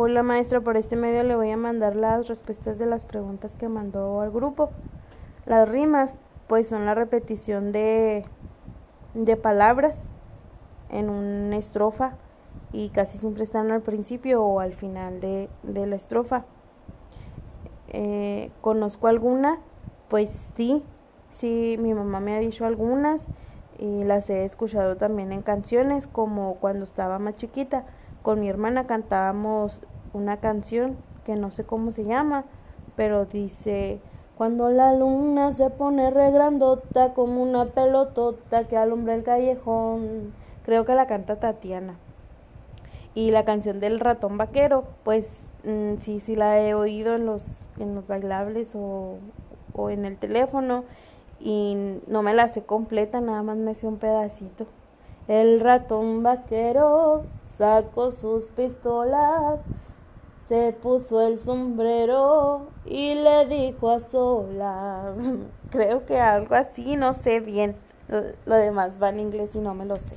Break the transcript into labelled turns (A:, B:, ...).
A: Hola maestra, por este medio le voy a mandar las respuestas de las preguntas que mandó al grupo. Las rimas, pues son la repetición de, de palabras en una estrofa y casi siempre están al principio o al final de, de la estrofa. Eh, ¿Conozco alguna? Pues sí, sí, mi mamá me ha dicho algunas y las he escuchado también en canciones como cuando estaba más chiquita con mi hermana cantábamos una canción que no sé cómo se llama, pero dice cuando la luna se pone regrandota como una pelotota que alumbra el callejón. Creo que la canta Tatiana. Y la canción del ratón vaquero, pues mm, sí, sí la he oído en los, en los bailables o, o en el teléfono y no me la sé completa, nada más me sé un pedacito. El ratón vaquero sacó sus pistolas, se puso el sombrero y le dijo a solas. Creo que algo así, no sé bien. Lo, demás va en inglés y no me lo sé.